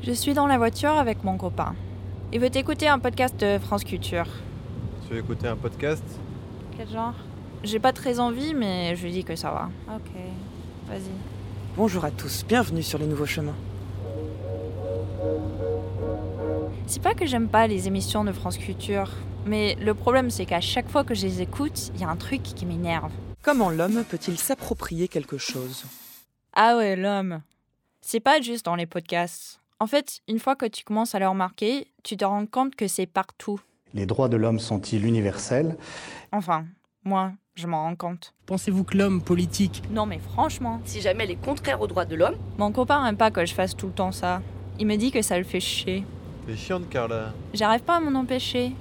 Je suis dans la voiture avec mon copain. Il veut écouter un podcast de France Culture. Tu veux écouter un podcast? Quel genre? J'ai pas très envie, mais je lui dis que ça va. Ok, vas-y. Bonjour à tous, bienvenue sur les nouveaux chemins. C'est pas que j'aime pas les émissions de France Culture, mais le problème c'est qu'à chaque fois que je les écoute, il y a un truc qui m'énerve. Comment l'homme peut-il s'approprier quelque chose? Ah ouais, l'homme. C'est pas juste dans les podcasts. En fait, une fois que tu commences à le remarquer, tu te rends compte que c'est partout. Les droits de l'homme sont-ils universels? Enfin, moi, je m'en rends compte. Pensez-vous que l'homme politique Non mais franchement, Si jamais elle est contraire aux droits de l'homme, mon copain aime pas que je fasse tout le temps ça. Il me dit que ça le fait chier. T'es chiante, Carla. J'arrive pas à m'en empêcher.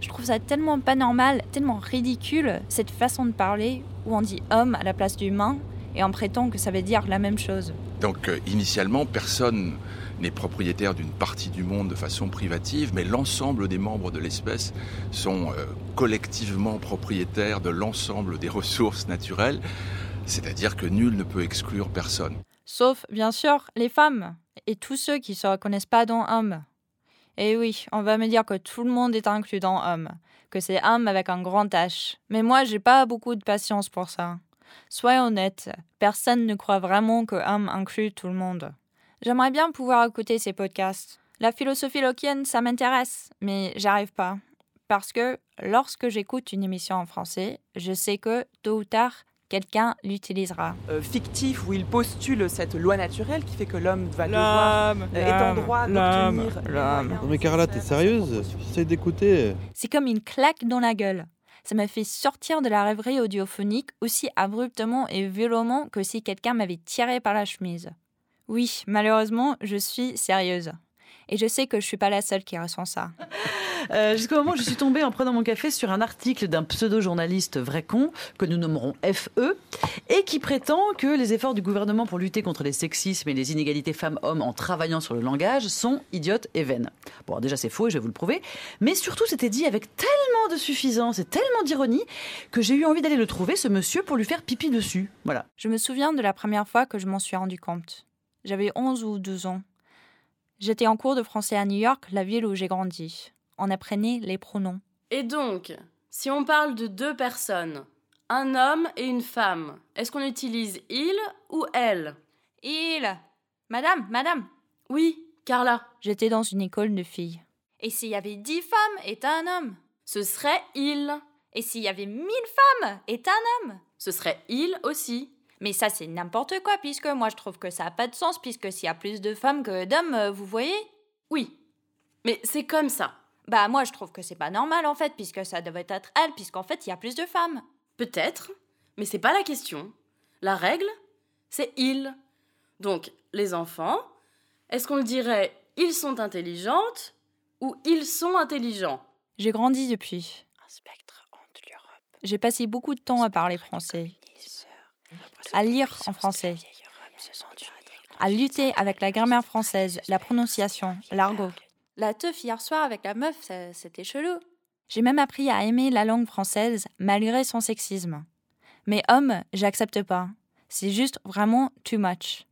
Je trouve ça tellement pas normal, tellement ridicule, cette façon de parler où on dit homme à la place d'humain et on prétend que ça veut dire la même chose. Donc euh, initialement, personne n'est propriétaire d'une partie du monde de façon privative, mais l'ensemble des membres de l'espèce sont euh, collectivement propriétaires de l'ensemble des ressources naturelles, c'est-à-dire que nul ne peut exclure personne. Sauf, bien sûr, les femmes et tous ceux qui se reconnaissent pas dans homme. Et oui, on va me dire que tout le monde est inclus dans homme, que c'est homme avec un grand H. Mais moi, j'ai pas beaucoup de patience pour ça. Soyons honnêtes, personne ne croit vraiment que homme inclut tout le monde. J'aimerais bien pouvoir écouter ces podcasts. La philosophie lockienne, ça m'intéresse, mais j'arrive pas. Parce que lorsque j'écoute une émission en français, je sais que tôt ou tard, quelqu'un l'utilisera. Euh, Fictif où il postule cette loi naturelle qui fait que l'homme va devoir euh, est en droit d'obtenir mais Carla, t'es sérieuse? J'essaie d'écouter. C'est comme une claque dans la gueule. Ça m'a fait sortir de la rêverie audiophonique aussi abruptement et violemment que si quelqu'un m'avait tiré par la chemise. Oui, malheureusement, je suis sérieuse. Et je sais que je suis pas la seule qui ressent ça. Euh, Jusqu'au moment où je suis tombée en prenant mon café sur un article d'un pseudo-journaliste vrai con, que nous nommerons FE, et qui prétend que les efforts du gouvernement pour lutter contre les sexismes et les inégalités femmes-hommes en travaillant sur le langage sont idiotes et vaines. Bon, déjà c'est faux et je vais vous le prouver, mais surtout c'était dit avec tellement de suffisance et tellement d'ironie que j'ai eu envie d'aller le trouver, ce monsieur, pour lui faire pipi dessus. Voilà. Je me souviens de la première fois que je m'en suis rendu compte. J'avais 11 ou 12 ans. J'étais en cours de français à New York, la ville où j'ai grandi. On apprenait les pronoms. et donc, si on parle de deux personnes, un homme et une femme, est-ce qu'on utilise il ou elle? Il Madame, madame Oui, Carla, J'étais dans une école de filles. Et s'il y avait dix femmes et un homme? Ce serait il. Et s'il y avait mille femmes et un homme? Ce serait il aussi. Mais ça, c'est n'importe quoi, puisque moi, je trouve que ça n'a pas de sens, puisque s'il y a plus de femmes que d'hommes, euh, vous voyez Oui. Mais c'est comme ça. Bah, moi, je trouve que c'est pas normal, en fait, puisque ça devrait être elle, puisqu'en fait, il y a plus de femmes. Peut-être, mais c'est pas la question. La règle, c'est il. Donc, les enfants, est-ce qu'on le dirait ils sont intelligentes ou ils sont intelligents? J'ai grandi depuis. J'ai passé beaucoup de temps à parler français, à lire en français, à lutter avec la grammaire française, la prononciation, l'argot. La teuf hier soir avec la meuf, c'était chelou. J'ai même appris à aimer la langue française malgré son sexisme. Mais homme, j'accepte pas. C'est juste vraiment too much.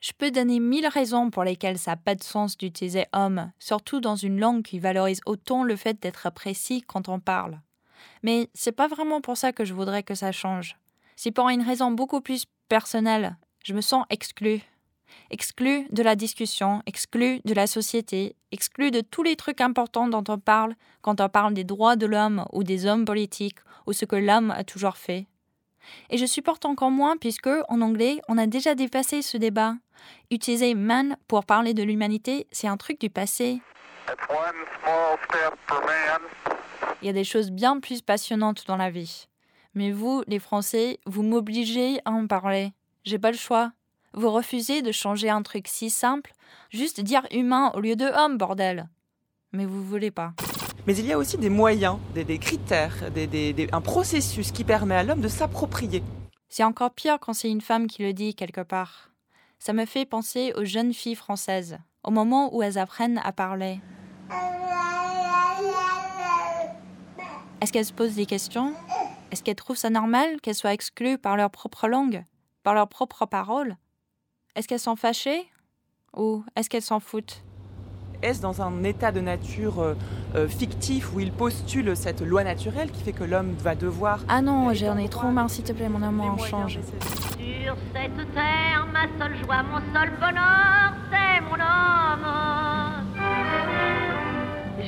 Je peux donner mille raisons pour lesquelles ça n'a pas de sens d'utiliser homme, surtout dans une langue qui valorise autant le fait d'être précis quand on parle. Mais c'est pas vraiment pour ça que je voudrais que ça change. C'est pour une raison beaucoup plus personnelle. Je me sens exclue. Exclue de la discussion, exclue de la société, exclue de tous les trucs importants dont on parle quand on parle des droits de l'homme ou des hommes politiques ou ce que l'homme a toujours fait. Et je supporte encore moins puisque, en anglais, on a déjà dépassé ce débat. Utiliser man pour parler de l'humanité, c'est un truc du passé. Il y a des choses bien plus passionnantes dans la vie. Mais vous, les Français, vous m'obligez à en parler. J'ai pas le choix. Vous refusez de changer un truc si simple, juste dire humain au lieu de homme, bordel. Mais vous voulez pas. Mais il y a aussi des moyens, des, des critères, des- des- des- un processus qui permet à l'homme de s'approprier. C'est encore pire quand c'est une femme qui le dit quelque part. Ça me fait penser aux jeunes filles françaises, au moment où elles apprennent à parler. Est-ce qu'elles se posent des questions? Est-ce qu'elles trouvent ça normal qu'elles soient exclues par leur propre langue, par leurs propres paroles Est-ce qu'elles sont fâchées? Ou est-ce qu'elles s'en foutent? Est-ce dans un état de nature euh, euh, fictif où il postule cette loi naturelle qui fait que l'homme va devoir... Ah non, j'en ai trop marre, s'il te plaît, mon amour, change. Sur cette terre, ma seule joie, mon seul bonheur, c'est mon homme.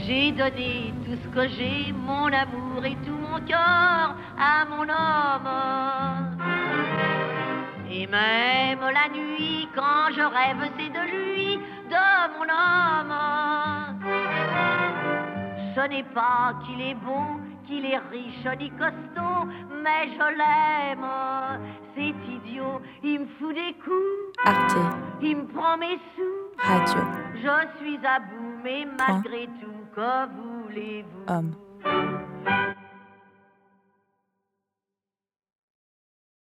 J'ai donné tout ce que j'ai, mon amour et tout mon cœur à mon homme. Et même la nuit, quand je rêve, c'est de lui, de mon homme. Ce n'est pas qu'il est beau, qu'il est riche ni costaud, mais je l'aime. C'est idiot, il me fout des coups. Arte. Il me prend mes sous. Radio. Je suis à bout, mais malgré tout, que voulez-vous.